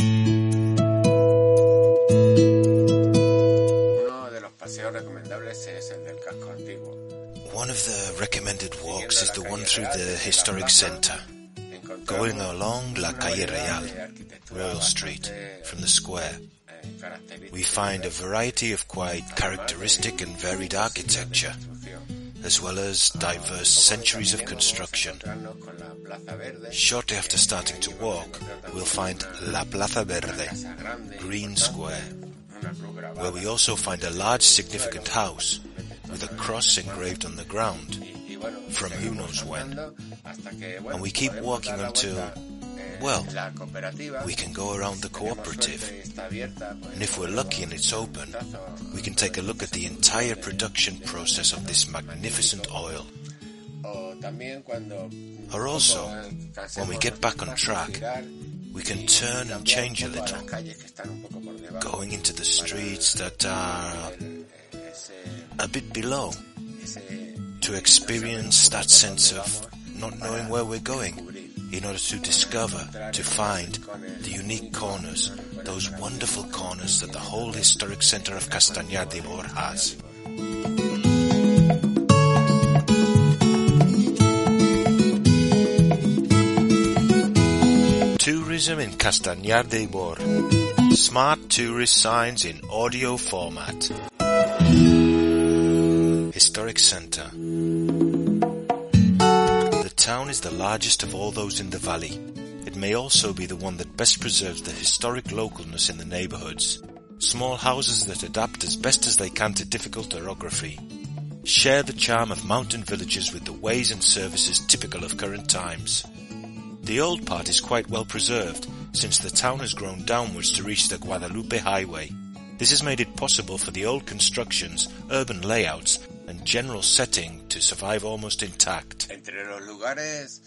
Uno de los paseos recomendables es el del casco antiguo. One of the recommended walks is the one through the historic centre, going along La Calle Real, Royal Street, eh, from the square. We find a variety of quite characteristic and varied eh, architecture, as well as diverse centuries of construction. Shortly after starting to walk, we'll find La Plaza Verde, Green Square, where we also find a large significant house with a cross engraved on the ground from who knows when. And we keep walking until, well, we can go around the cooperative. And if we're lucky and it's open, we can take a look at the entire production process of this magnificent oil. Or also, when we get back on track, we can turn and change a little, going into the streets that are a bit below to experience that sense of not knowing where we're going in order to discover, to find the unique corners, those wonderful corners that the whole historic center of Castañar de Ibor has. Tourism in Castañar de Ibor. Smart tourist signs in audio format. Historic Center. The town is the largest of all those in the valley. It may also be the one that best preserves the historic localness in the neighborhoods. Small houses that adapt as best as they can to difficult orography. Share the charm of mountain villages with the ways and services typical of current times. The old part is quite well preserved, since the town has grown downwards to reach the Guadalupe Highway. This has made it possible for the old constructions, urban layouts, and general setting to survive almost intact. Entre los lugares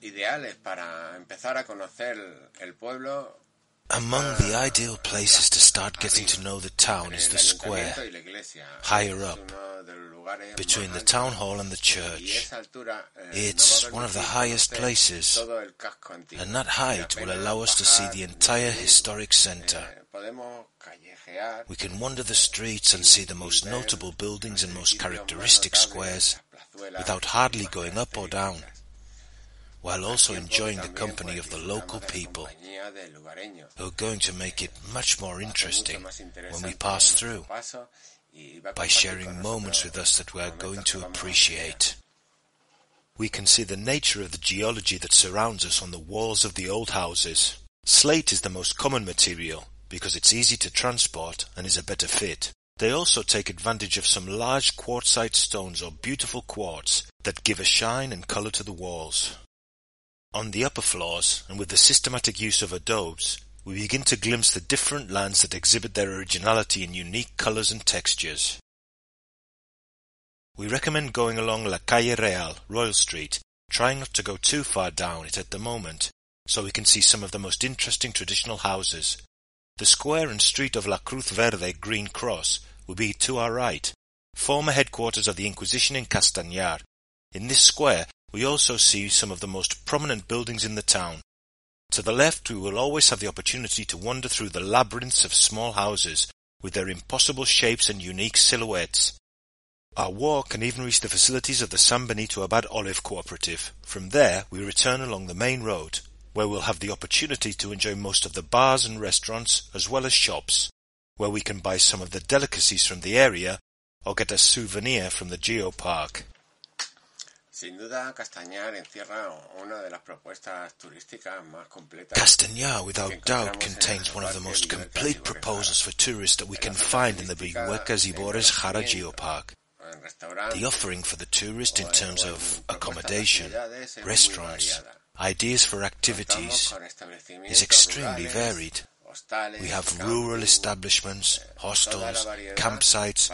ideales para empezar a conocer el pueblo Among the ideal places to start getting to know the town is the square, higher up, between the town hall and the church. It's one of the highest places, and that height will allow us to see the entire historic center. We can wander the streets and see the most notable buildings and most characteristic squares without hardly going up or down, while also enjoying the company of the local people who are going to make it much more interesting when we pass through by sharing moments with us that we are going to appreciate. We can see the nature of the geology that surrounds us on the walls of the old houses. Slate is the most common material because it's easy to transport and is a better fit. They also take advantage of some large quartzite stones or beautiful quartz that give a shine and color to the walls. On the upper floors, and with the systematic use of adobes, we begin to glimpse the different lands that exhibit their originality in unique colors and textures. We recommend going along La Calle Real, Royal Street, trying not to go too far down it at the moment, so we can see some of the most interesting traditional houses. The square and street of La Cruz Verde Green Cross will be to our right, former headquarters of the Inquisition in Castañar. In this square we also see some of the most prominent buildings in the town. To the left we will always have the opportunity to wander through the labyrinths of small houses with their impossible shapes and unique silhouettes. Our walk can even reach the facilities of the San Benito Abad Olive Cooperative. From there we return along the main road, where we'll have the opportunity to enjoy most of the bars and restaurants as well as shops, where we can buy some of the delicacies from the area or get a souvenir from the geopark. Sin duda, Castañar encierra una de las propuestas turísticas más completas. Castañar, without doubt, contains one of the most complete proposals for tourists that we can find in the Villuercas Ibores Jara Geopark. The offering for the tourist in terms of accommodation, restaurants, ideas for activities is extremely varied. We have rural establishments, hostels, campsites,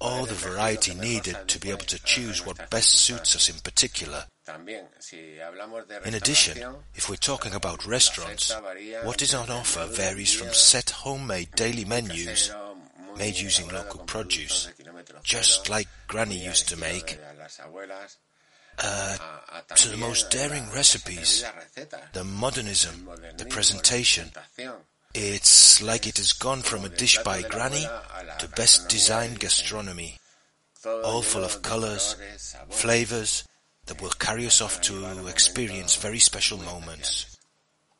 all the variety needed to be able to choose what best suits us in particular. In addition, if we're talking about restaurants, what is on offer varies from set homemade daily menus made using local produce, just like Granny used to make, uh, to the most daring recipes, the modernism, the presentation. It's like it has gone from a dish by Granny to best designed gastronomy, all full of colors, flavors, that will carry us off to experience very special moments.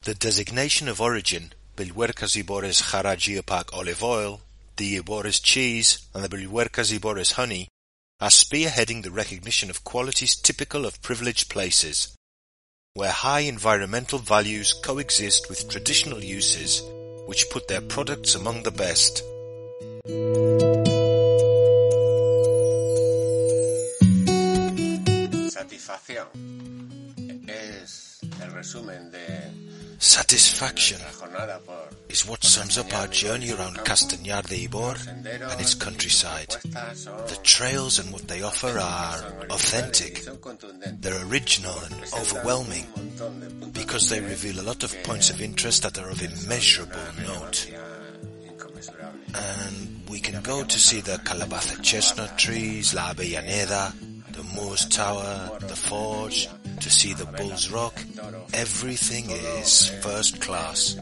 The designation of origin, Villuercas Ibores Jara Geopark olive oil, the Ibores cheese, and the Bilhuercas Ibores honey, are spearheading the recognition of qualities typical of privileged places, where high environmental values coexist with traditional uses, which put their products among the best. Satisfacción es el resumen de Satisfaction is what sums up our journey around Castañar de Ibor and its countryside. The trails and what they offer are authentic. They're original and overwhelming because they reveal a lot of points of interest that are of immeasurable note. And we can go to see the Calabaza chestnut trees, La Avellaneda, the Moors Tower, the Forge, to see the Bull's Rock. Everything is first class.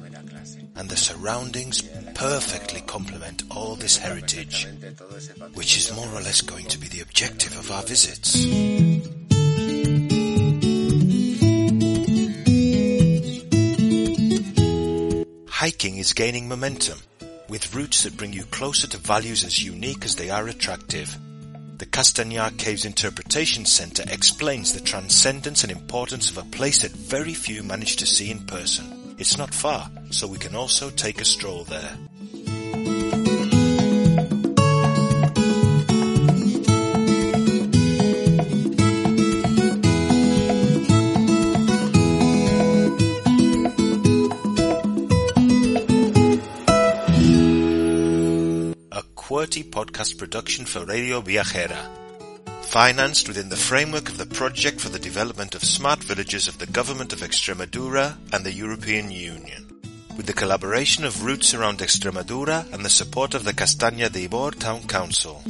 And the surroundings perfectly complement all this heritage, which is more or less going to be the objective of our visits. Hiking is gaining momentum, with routes that bring you closer to values as unique as they are attractive. The Castañar Caves Interpretation Center explains the transcendence and importance of a place that very few manage to see in person. It's not far, so we can also take a stroll there. QWERTY podcast production for Radio Viajera. Financed within the framework of the Project for the Development of Smart Villages of the Government of Extremadura and the European Union. With the collaboration of Roots Around Extremadura and the support of the Castañar de Ibor Town Council.